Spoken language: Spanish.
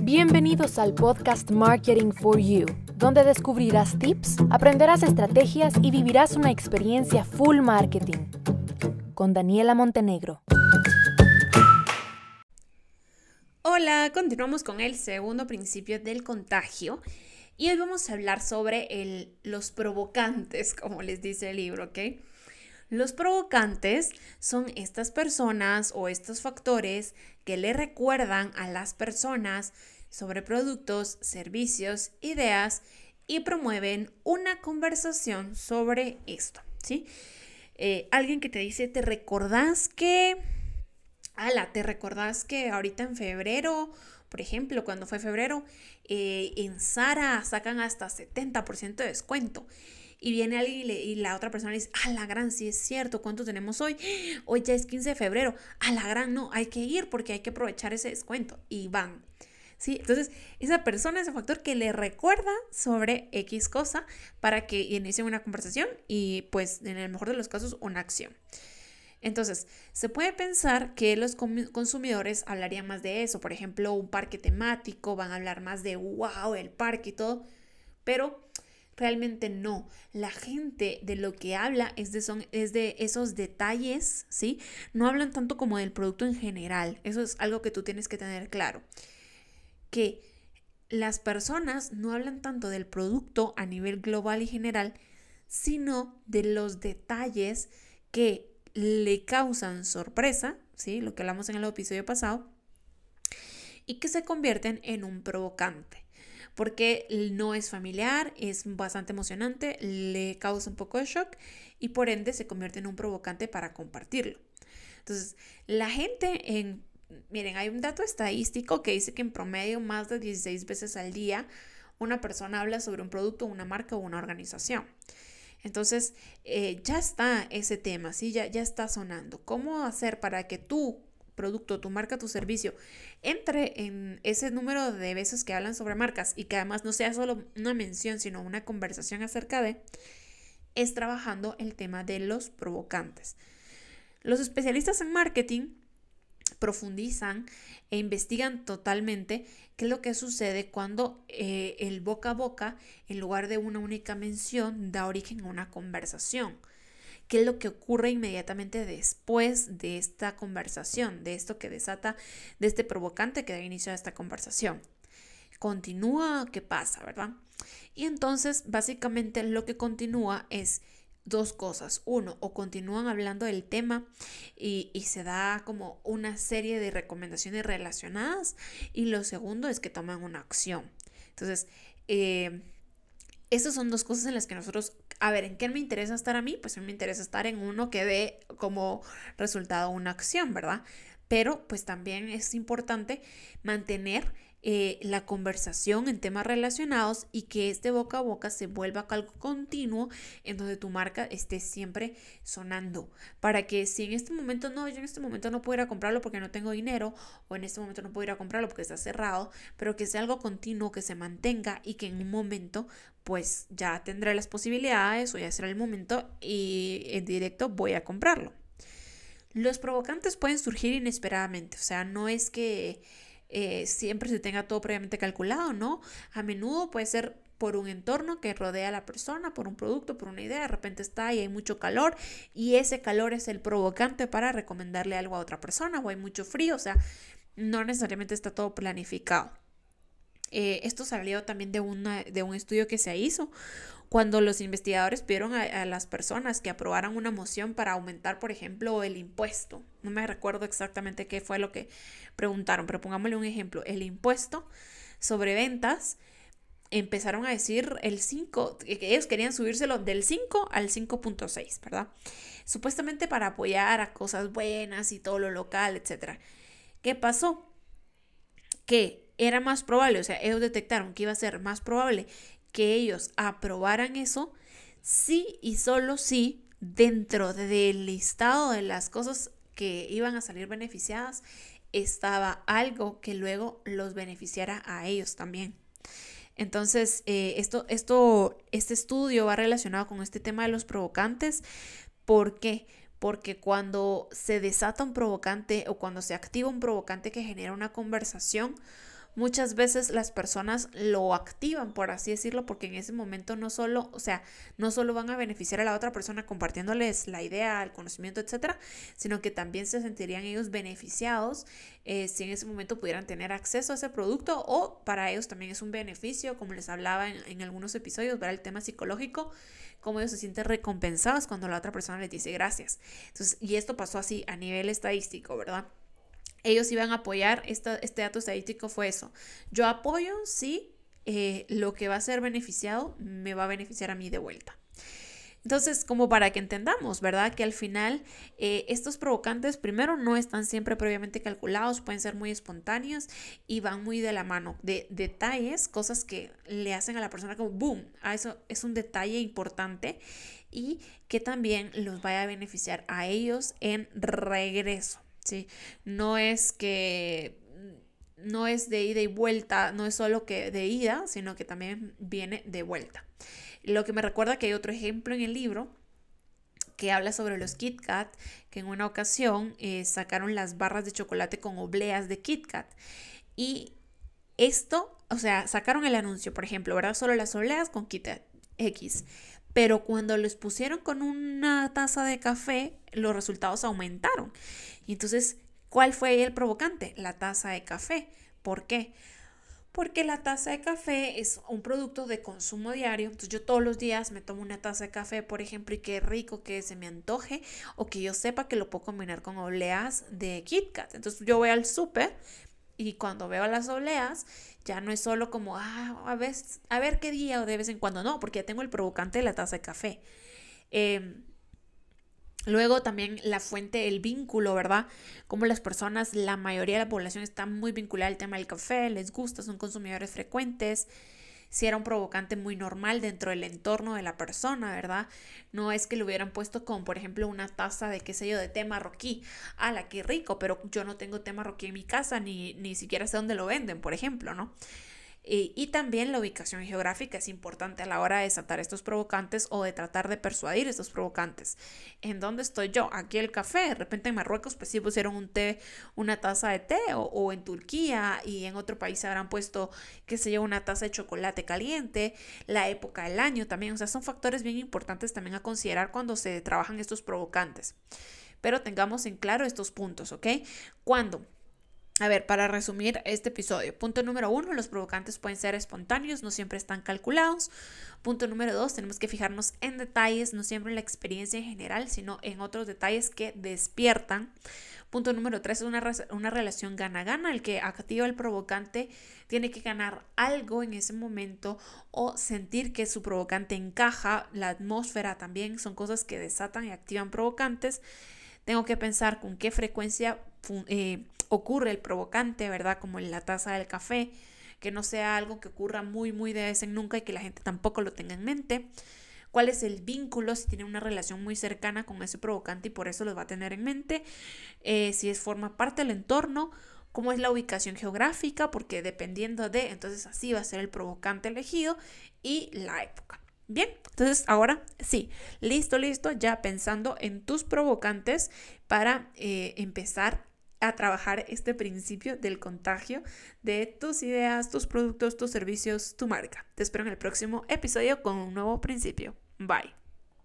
Bienvenidos al podcast Marketing for You, donde descubrirás tips, aprenderás estrategias y vivirás una experiencia full marketing. Con Daniela Montenegro. Hola, continuamos con el segundo principio del contagio y hoy vamos a hablar sobre los provocantes, como les dice el libro, ¿ok? Los provocantes son estas personas o estos factores que le recuerdan a las personas sobre productos, servicios, ideas y promueven una conversación sobre esto, ¿sí? Eh, alguien que te dice, ¿te recordás que... Ala, ¿te recordás que ahorita en febrero, por ejemplo, cuando fue febrero, eh, en Sara sacan hasta 70% de descuento? y viene alguien y, la otra persona le dice, a la gran, sí es cierto, ¿cuánto tenemos hoy? Hoy ya es 15 de febrero, a la gran, no, hay que ir porque hay que aprovechar ese descuento y van. ¿Sí? Entonces, esa persona es el factor que le recuerda sobre X cosa para que inicie una conversación y pues en el mejor de los casos una acción. Entonces, se puede pensar que los consumidores hablarían más de eso, por ejemplo, un parque temático, van a hablar más de wow, el parque y todo, pero Realmente no. La gente de lo que habla es de, son, es de esos detalles, ¿sí? No hablan tanto como del producto en general. Eso es algo que tú tienes que tener claro. Que las personas no hablan tanto del producto a nivel global y general, sino de los detalles que le causan sorpresa, ¿sí? Lo que hablamos en el episodio pasado, y que se convierten en un provocante porque no es familiar, es bastante emocionante, le causa un poco de shock y por ende se convierte en un provocante para compartirlo. Entonces, la gente en... Miren, hay un dato estadístico que dice que en promedio más de 16 veces al día una persona habla sobre un producto, una marca o una organización. Entonces, eh, ya está ese tema, ¿sí? Ya, ya está sonando. ¿Cómo hacer para que tú producto, tu marca, tu servicio, entre en ese número de veces que hablan sobre marcas y que además no sea solo una mención, sino una conversación acerca de, es trabajando el tema de los provocantes. Los especialistas en marketing profundizan e investigan totalmente qué es lo que sucede cuando eh, el boca a boca, en lugar de una única mención, da origen a una conversación qué es lo que ocurre inmediatamente después de esta conversación, de esto que desata, de este provocante que da inicio a esta conversación. Continúa, ¿qué pasa, verdad? Y entonces, básicamente lo que continúa es dos cosas. Uno, o continúan hablando del tema y, se da como una serie de recomendaciones relacionadas. Y lo segundo es que toman una acción. Entonces, eh, son dos cosas en las que nosotros, a ver, ¿en qué me interesa estar a mí? Pues a mí me interesa estar en uno que dé como resultado una acción, ¿verdad? Pero pues también es importante mantener eh, la conversación en temas relacionados y que este boca a boca se vuelva algo continuo en donde tu marca esté siempre sonando. Para que si en este momento no, yo en este momento no puedo ir a comprarlo porque no tengo dinero o en este momento no puedo ir a comprarlo porque está cerrado, pero que sea algo continuo, que se mantenga y que en un momento pues ya tendré las posibilidades o ya será el momento y en directo voy a comprarlo. Los provocantes pueden surgir inesperadamente, o sea, no es que eh, siempre se tenga todo previamente calculado, ¿no? A menudo puede ser por un entorno que rodea a la persona, por un producto, por una idea, de repente está y hay mucho calor y ese calor es el provocante para recomendarle algo a otra persona o hay mucho frío, o sea, no necesariamente está todo planificado. Eh, esto salió también de, una, de un estudio que se hizo cuando los investigadores pidieron a, las personas que aprobaran una moción para aumentar, por ejemplo, el impuesto. No me recuerdo exactamente qué fue lo que preguntaron, pero pongámosle un ejemplo. El impuesto sobre ventas empezaron a decir el 5, que ellos querían subírselo del 5 al 5.6, ¿verdad? Supuestamente para apoyar a cosas buenas y todo lo local, etc. ¿Qué pasó? Que era más probable, o sea, ellos detectaron que iba a ser más probable que ellos aprobaran eso sí y solo si dentro del listado de las cosas que iban a salir beneficiadas estaba algo que luego los beneficiara a ellos también. Entonces, eh, esto, esto, este estudio va relacionado con este tema de los provocantes. ¿Por qué? porque cuando se desata un provocante o cuando se activa un provocante que genera una conversación, muchas veces las personas lo activan, por así decirlo, porque en ese momento no solo, o sea, no solo van a beneficiar a la otra persona compartiéndoles la idea, el conocimiento, etcétera, sino que también se sentirían ellos beneficiados eh, si en ese momento pudieran tener acceso a ese producto o para ellos también es un beneficio, como les hablaba en, en algunos episodios, ver el tema psicológico cómo ellos se sienten recompensados cuando la otra persona les dice gracias. Entonces, y esto pasó así a nivel estadístico, ¿verdad? Ellos iban a apoyar, este dato estadístico fue eso. Yo apoyo si eh, lo que va a ser beneficiado me va a beneficiar a mí de vuelta. Entonces, como para que entendamos, ¿verdad? Que al final eh, estos provocantes primero no están siempre previamente calculados, pueden ser muy espontáneos y van muy de la mano de detalles, cosas que le hacen a la persona como boom, a eso es un detalle importante y que también los vaya a beneficiar a ellos en regreso. ¿Sí? No es que no es de ida y vuelta, no es solo que de ida, sino que también viene de vuelta. Lo que me recuerda que hay otro ejemplo en el libro que habla sobre los Kit Kat, que en una ocasión eh, sacaron las barras de chocolate con obleas de Kit Kat. Y esto, o sea, sacaron el anuncio, por ejemplo, ¿verdad? Solo las obleas con Kit Kat X. Pero cuando los pusieron con una taza de café, los resultados aumentaron. Entonces, ¿cuál fue el provocante? La taza de café. ¿Por qué? Porque la taza de café es un producto de consumo diario. Entonces yo todos los días me tomo una taza de café, por ejemplo, y qué rico que se me antoje o que yo sepa que lo puedo combinar con obleas de Kit Kat. Entonces yo voy al súper y cuando veo las obleas, ya no es solo como, ah, a ver, a ver qué día o de vez en cuando, no, porque ya tengo el provocante de la taza de café. Eh, Luego también la fuente, el vínculo, ¿verdad? Como las personas, la mayoría de la población está muy vinculada al tema del café, les gusta, son consumidores frecuentes. Si era un provocante muy normal dentro del entorno de la persona, ¿verdad? No es que lo hubieran puesto con, por ejemplo, una taza de, qué sé yo, de té marroquí. ¡Hala, qué rico! Pero yo no tengo té marroquí en mi casa, ni, ni siquiera sé dónde lo venden, por ejemplo, ¿no? Y, también la ubicación geográfica es importante a la hora de desatar estos provocantes o de tratar de persuadir estos provocantes. ¿En dónde estoy yo? Aquí el café. De repente en Marruecos pues sí pusieron un té, una taza de té o, en Turquía y en otro país habrán puesto, qué sé yo, una taza de chocolate caliente, la época del año también. O sea, son factores bien importantes también a considerar cuando se trabajan estos provocantes. Pero tengamos en claro estos puntos, ¿ok? Cuando a ver, para resumir este episodio, punto número uno, los provocantes pueden ser espontáneos, no siempre están calculados. Punto número dos, tenemos que fijarnos en detalles, no siempre en la experiencia en general, sino en otros detalles que despiertan. Punto número tres es una, una relación gana-gana. El que activa el provocante tiene que ganar algo en ese momento o sentir que su provocante encaja. La atmósfera también son cosas que desatan y activan provocantes. Tengo que pensar con qué frecuencia eh, ocurre el provocante, ¿verdad? Como en la taza del café, que no sea algo que ocurra muy, muy de vez en nunca y que la gente tampoco lo tenga en mente. ¿Cuál es el vínculo? Si tiene una relación muy cercana con ese provocante y por eso lo va a tener en mente. Eh, si es forma parte del entorno, cómo es la ubicación geográfica, porque dependiendo de, entonces así va a ser el provocante elegido y la época. Bien, entonces ahora sí, listo, listo, ya pensando en tus provocantes para eh, empezar a trabajar este principio del contagio de tus ideas, tus productos, tus servicios, tu marca. Te espero en el próximo episodio con un nuevo principio. Bye.